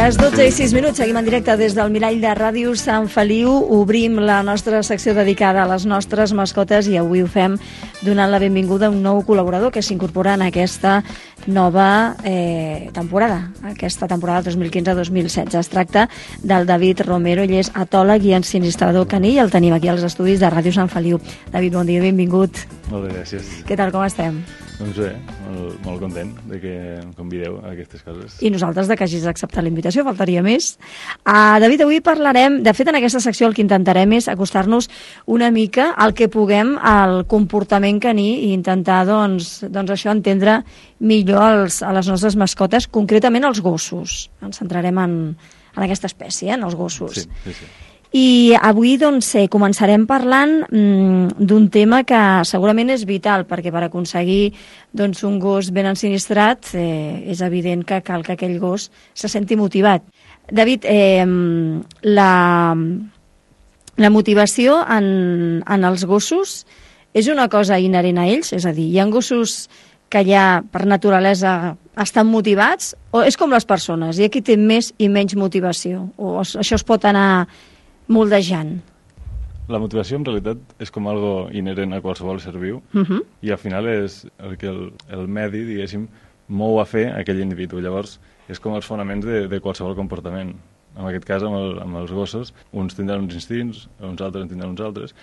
Les 12 i 6 minuts, seguim en directe des del Mirall de Ràdio Sant Feliu. Obrim la nostra secció dedicada a les nostres mascotes i avui ho fem donant la benvinguda a un nou col·laborador que s'incorpora en aquesta nova eh, temporada, aquesta temporada 2015-2016. Es tracta del David Romero, ell és atòleg i ensinistrador caní i el tenim aquí als estudis de Ràdio Sant Feliu. David, bon dia, benvingut. Molt bé, gràcies. Què tal, com estem? Doncs bé, molt, molt content de que em convideu a aquestes coses. I nosaltres de que hagis acceptat la invitació, faltaria més. Uh, David, avui parlarem, de fet en aquesta secció el que intentarem és acostar-nos una mica al que puguem al comportament caní i intentar, doncs, doncs això, entendre millor els, a les nostres mascotes, concretament els gossos. Ens centrarem en, en aquesta espècie, en els gossos. Sí, sí, sí. I avui doncs, eh, començarem parlant mm, d'un tema que segurament és vital, perquè per aconseguir doncs, un gos ben ensinistrat eh, és evident que cal que aquell gos se senti motivat. David, eh, la, la motivació en, en els gossos és una cosa inherent a ells? És a dir, hi ha gossos que ja per naturalesa estan motivats o és com les persones? Hi ha qui té més i menys motivació? O això es pot anar moldejant? La motivació en realitat és com algo inherent a qualsevol ser viu Uh -huh. i al final és el que el, el medi, diguéssim, mou a fer aquell individu. Llavors, és com els fonaments de, de qualsevol comportament. En aquest cas, amb, el, amb els gossos, uns tindran uns instints, uns altres en tindran uns altres,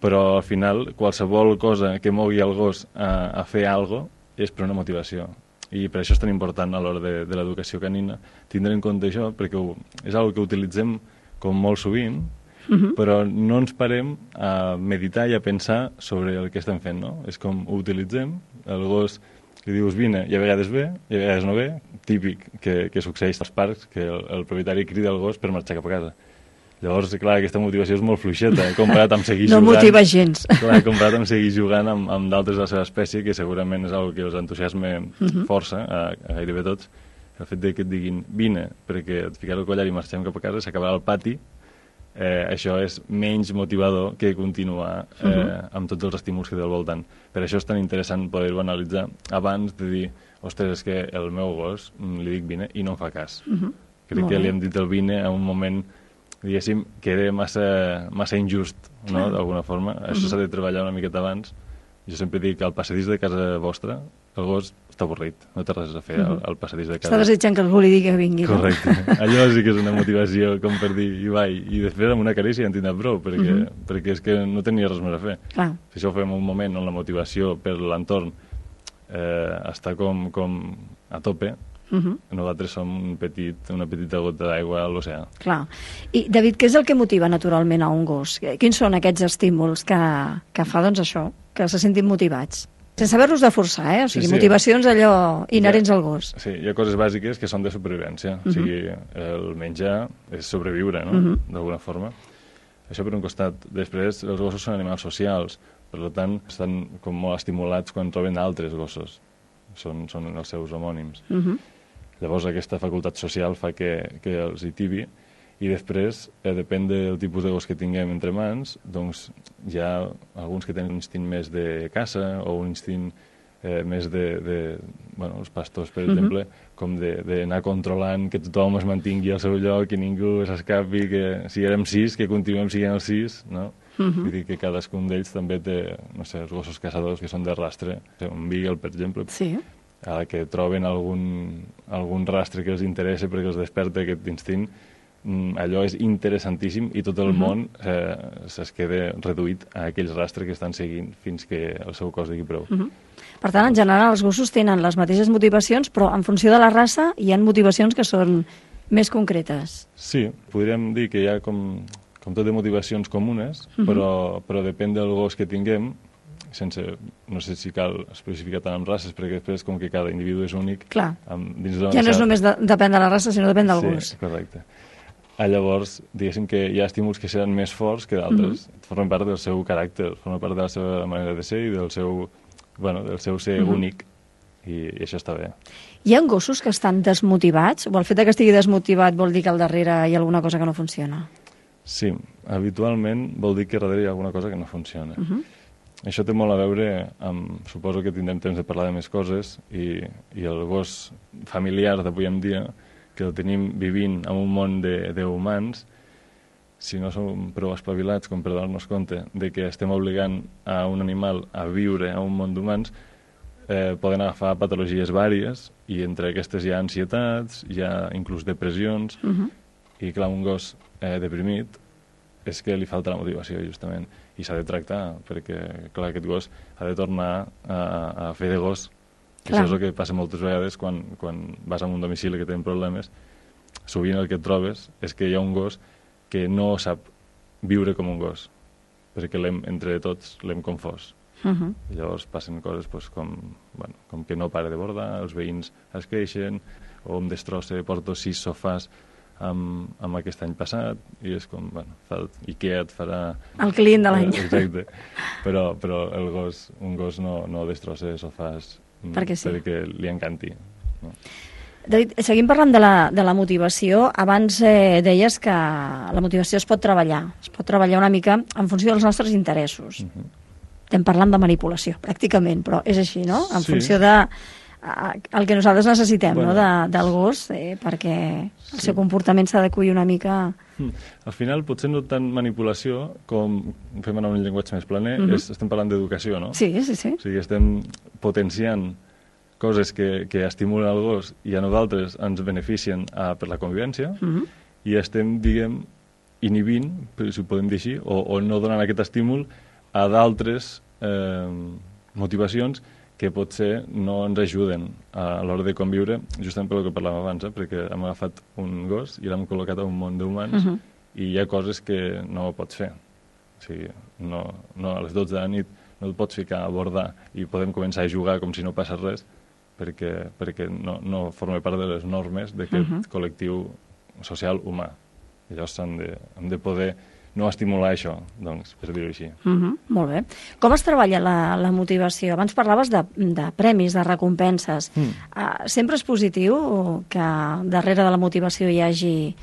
però al final qualsevol cosa que mogui el gos a, a fer algo és per una motivació. I per això és tan important a l'hora de, de l'educació canina tindre en compte això, perquè ho, és algo que utilitzem com molt sovint, Uh -huh. però no ens parem a meditar i a pensar sobre el que estem fent, no? És com ho utilitzem, el gos li dius vine i a vegades ve i a vegades no ve, típic que, que succeeix als parcs, que el, el propietari crida el gos per marxar cap a casa. Llavors, clar, aquesta motivació és molt fluixeta, eh? comparat amb seguir no jugant... motiva gens. Clar, comparat amb seguir jugant amb, amb d'altres de la seva espècie, que segurament és una que els entusiasma uh -huh. força, a, a gairebé tots, el fet de que et diguin vine perquè et ficaré el collar i marxem cap a casa, s'acabarà al pati, eh, això és menys motivador que continuar eh, uh -huh. amb tots els estímuls que té al voltant. Per això és tan interessant poder-ho analitzar abans de dir, ostres, és que el meu gos mm, li dic vine i no em fa cas. Uh -huh. Crec Molt que li hem dit el vine en un moment diguéssim, que era massa, massa injust, no?, d'alguna forma. Això s'ha de treballar una miqueta abans. Jo sempre dic que al passadís de casa vostra el gos està avorrit, no té res a fer al, al passadís de Està casa. desitjant que algú li digui que vingui. no? Correcte. Allò sí que és una motivació com per dir, i vai, i després amb una carícia ja en tindrà prou, perquè, Mhm. perquè és que no tenia res més a fer. Clar. Si això ho fem un moment on la motivació per l'entorn eh, està com, com a tope, Uh -huh. nosaltres som un petit, una petita gota d'aigua a l'oceà. Clar. I, David, què és el que motiva naturalment a un gos? Quins són aquests estímuls que, que fa, doncs, això, que se sentin motivats? Sense haver-los de forçar, eh? O sigui, Sí, sí. motivacions allò inherents Ja. al gos. Sí, hi ha coses bàsiques que són de supervivència. Mhm. O sigui, el menjar és sobreviure, no?, Mhm. d'alguna forma. Això per un costat. Després, els gossos són animals socials, per tant, estan com molt estimulats quan troben altres gossos. Són, són els seus homònims. Uh -huh. Llavors aquesta facultat social fa que, que els hi tibi i després, eh, depèn del tipus de gos que tinguem entre mans, doncs hi ha alguns que tenen un instint més de caça o un instint eh, més de, de... Bueno, els pastors, per Mhm. exemple, com de- d'anar controlant que tothom es mantingui al seu lloc, que ningú s'escapi, que si érem sis, que continuem siguent els sis, no? Mhm. Vull dir que cadascun d'ells també té, no sé, els gossos caçadors que són de rastre, un beagle, per exemple, Sí. a que troben algun, algun rastre que els interessa perquè els desperta aquest instint, allò és interessantíssim i tot el Mhm. món eh, se'ls queda reduït a aquells rastres que estan seguint fins que el seu cos digui prou. Uh -huh. Per tant, en general, els gossos tenen les mateixes motivacions, però en funció de la raça hi ha motivacions que són més concretes. Sí, podríem dir que hi ha com, com tot de motivacions comunes, Mhm. però, però depèn del gos que tinguem, sense, no sé si cal especificar tant amb races, perquè després com que cada individu és únic, Clar. amb, dins Ja no és només de, depèn de la raça, sinó depèn del sí, gos. correcte. Ah, llavors, diguéssim que hi ha estímuls que seran més forts que d'altres. Mhm. Formen part del seu caràcter, formen part de la seva manera de ser i del seu, bueno, del seu ser Mhm. únic. I, I això està bé. Hi ha gossos que estan desmotivats? O el fet que estigui desmotivat vol dir que al darrere hi ha alguna cosa que no funciona? Sí, habitualment vol dir que darrere hi ha alguna cosa que no funciona. Uh -huh. Això té molt a veure amb... Suposo que tindrem temps de parlar de més coses i, i el gos familiar d'avui en dia que el tenim vivint en un món d'humans, si no som prou espavilats com per donar-nos compte de que estem obligant a un animal a viure a un món d'humans, eh, poden agafar patologies vàries i entre aquestes hi ha ansietats, hi ha inclús depressions, uh -huh. i clar, un gos eh, deprimit és que li falta la motivació, justament, i s'ha de tractar, perquè, clar, aquest gos ha de tornar a, a fer de gos, que clar. això és el que passa moltes vegades quan, quan vas a un domicili que tenen problemes, sovint el que et trobes és que hi ha un gos que no sap viure com un gos, perquè entre tots l'hem confós. Uh -huh. Llavors passen coses pues, com, bueno, com que no pare de bordar, els veïns es queixen, o em destrossa, porto sis sofàs amb, amb aquest any passat, i és com, bueno, fa, Ikea et farà... El client de l'any. Exacte. Però, però el gos, un gos no, no destrossa sofàs perquè, sí. perquè li encanti. No? David, seguim parlant de la, de la motivació. Abans eh, deies que la motivació es pot treballar. Es pot treballar una mica en funció dels nostres interessos. Uh mhm. -huh. Estem parlant de manipulació, pràcticament, però és així, no? En sí. funció de el que nosaltres necessitem bueno, no? de, del gos eh, perquè el sí. seu comportament s'ha d'acollir una mica... Mm. Al final, potser no tant manipulació com, fem anar un llenguatge més planer, mhm. -huh. és, estem parlant d'educació, no? Sí, sí, sí. O sigui, estem potenciant coses que, que estimulen el gos i a nosaltres ens beneficien a, per la convivència mm -hmm. i estem, diguem, inhibint, si ho podem dir així, o, o no donant aquest estímul a d'altres eh, motivacions que potser no ens ajuden a, l'hora de conviure, justament pel que parlàvem abans, eh? perquè hem agafat un gos i l'hem col·locat a un món d'humans uh -huh. i hi ha coses que no pots fer. O sigui, no, no, a les 12 de la nit no et pots ficar a bordar i podem començar a jugar com si no passés res, perquè, perquè no, no forma part de les normes d'aquest uh mhm. -huh. col·lectiu social humà. Llavors hem de, hem de poder no estimular això, doncs, per dir-ho així. Uh mhm, -huh, molt bé. Com es treballa la, la motivació? Abans parlaves de, de premis, de recompenses. Mm. Uh, sempre és positiu que darrere de la motivació hi hagi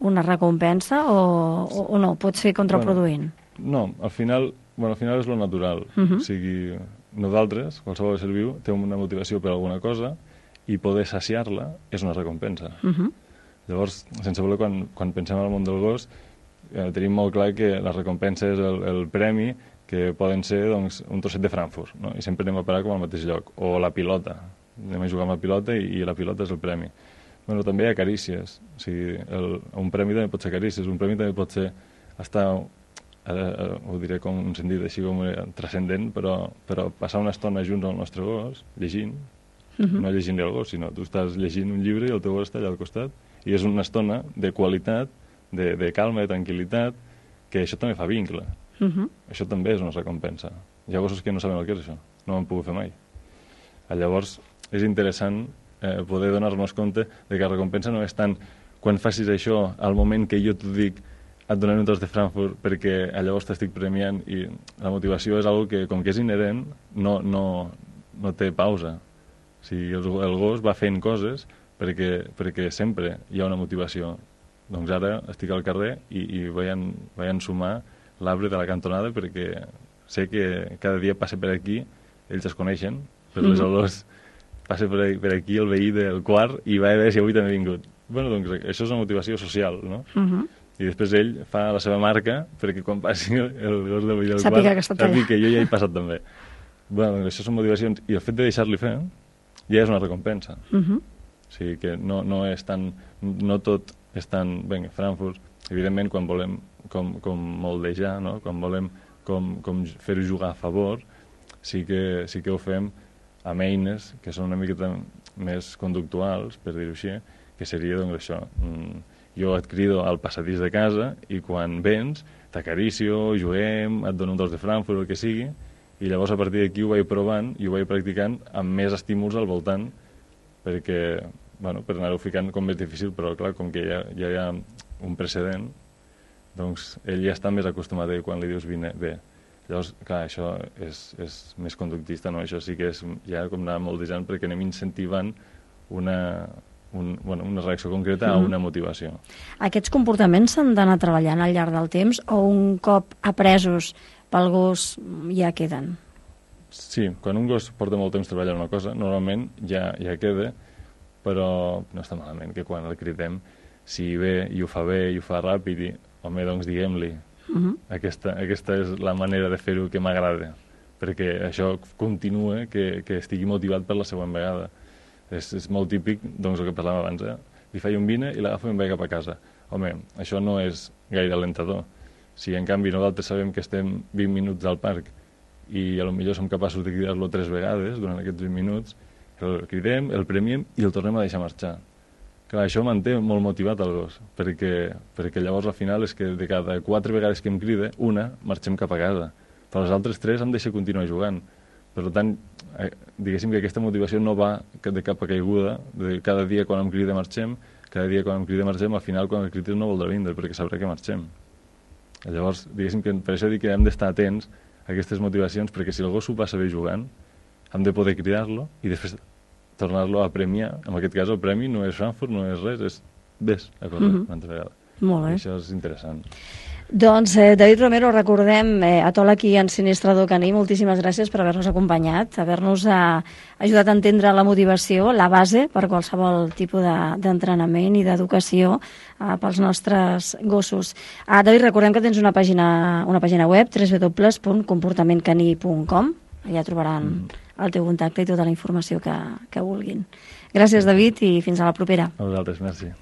una recompensa o, o, o no? Pot ser contraproduint? Bueno, no, al final, bueno, al final és lo natural. Uh mhm. -huh. O sigui, nosaltres, qualsevol ésser viu, té una motivació per alguna cosa i poder saciar-la és una recompensa. Uh -huh. Llavors, sense voler, quan, quan pensem en el món del gos, eh, tenim molt clar que la recompensa és el, el premi que poden ser doncs, un trosset de Frankfurt, no? i sempre anem a parar com al mateix lloc. O la pilota, anem a jugar amb la pilota i, i la pilota és el premi. Bueno, també hi ha carícies, o sigui, el, un premi també pot ser carícies, un premi també pot ser estar ara eh, ho diré com un sentit així com transcendent, però, però passar una estona junts al nostre gos, llegint, uh mhm. -huh. no llegint el gos, sinó tu estàs llegint un llibre i el teu gos està allà al costat, i és una estona de qualitat, de, de calma, de tranquil·litat, que això també fa vincle. Uh mhm. -huh. Això també és una recompensa. Hi ha gossos que no saben el que és això, no ho han pogut fer mai. Llavors, és interessant eh, poder donar-nos compte de que la recompensa no és tant quan facis això al moment que jo t'ho dic et donem un tros de Frankfurt perquè llavors t'estic premiant i la motivació és algo que, com que és inherent, no, no, no té pausa. O sigui, el, el gos va fent coses perquè, perquè sempre hi ha una motivació. Doncs ara estic al carrer i, i vaig, en, vaig ensumar l'arbre de la cantonada perquè sé que cada dia passa per aquí, ells es coneixen, per les mm -hmm. olors passa per, per aquí el veí del quart i va a veure si avui també ha vingut. bueno, doncs això és una motivació social, no? Mm -hmm i després ell fa la seva marca perquè quan passi el gos de Villa del Sàpiga que, sàpiga que jo ja he passat també. bueno, doncs això són motivacions i el fet de deixar-li fer ja és una recompensa. Uh mhm. -huh. O sigui que no, no és tan... No tot és tan... Bé, Frankfurt, evidentment, quan volem com, com moldejar, no? quan volem com, com fer-ho jugar a favor, sí que, sí que ho fem amb eines que són una miqueta més conductuals, per dir-ho així, que seria doncs això, mm, jo et crido al passadís de casa i quan vens t'acaricio, juguem, et dono un dos de Frankfurt, el que sigui, i llavors a partir d'aquí ho vaig provant i ho vaig practicant amb més estímuls al voltant perquè, bueno, per anar-ho ficant com més difícil, però clar, com que ja, ja hi ha un precedent, doncs ell ja està més acostumat a quan li dius vine, bé. Llavors, clar, això és, és més conductista, no? Això sí que és ja com anar moldejant perquè anem incentivant una, un, bueno, una reacció concreta mm. a una motivació. Aquests comportaments s'han d'anar treballant al llarg del temps o un cop apresos pel gos ja queden? Sí, quan un gos porta molt temps treballant una cosa, normalment ja, ja queda, però no està malament que quan el cridem, si ve i ho fa bé i ho fa ràpid, i, home, doncs diguem-li. Uh -huh. aquesta, aquesta és la manera de fer-ho que m'agrada, perquè això continua que, que estigui motivat per la següent vegada. És, és molt típic, doncs, el que parlàvem abans, eh? li faig un vine i l'agafo i em vaig cap a casa. Home, això no és gaire alentador. Si en canvi nosaltres sabem que estem 20 minuts al parc i a lo millor som capaços de cridar-lo tres vegades durant aquests 20 minuts, el cridem, el premiem i el tornem a deixar marxar. Clar, això manté molt motivat el gos, perquè, perquè llavors al final és que de cada quatre vegades que em crida, una marxem cap a casa, però les altres tres em deixa continuar jugant. Per tant, eh, diguéssim que aquesta motivació no va de cap a caiguda, de cada dia quan em crida marxem, cada dia quan em crida marxem, al final quan el crida no voldrà vindre, perquè sabrà que marxem. Llavors, diguéssim que per això dic que hem d'estar atents a aquestes motivacions, perquè si el gos s'ho passa bé jugant, hem de poder cridar-lo i després tornar-lo a premiar. En aquest cas el premi no és Frankfurt, no és res, és ves a córrer mm -hmm. una altra vegada. Molt bé. I això és interessant. Doncs, eh, David Romero, recordem eh, a tot aquí en Sinistrador Caní, moltíssimes gràcies per haver-nos acompanyat, haver-nos eh, ajudat a entendre la motivació, la base per qualsevol tipus d'entrenament de, i d'educació eh, pels nostres gossos. Ah, David, recordem que tens una pàgina, una pàgina web, www.comportamentcaní.com, allà trobaran mm. El teu contacte i tota la informació que, que vulguin. Gràcies, David, i fins a la propera. A vosaltres, merci.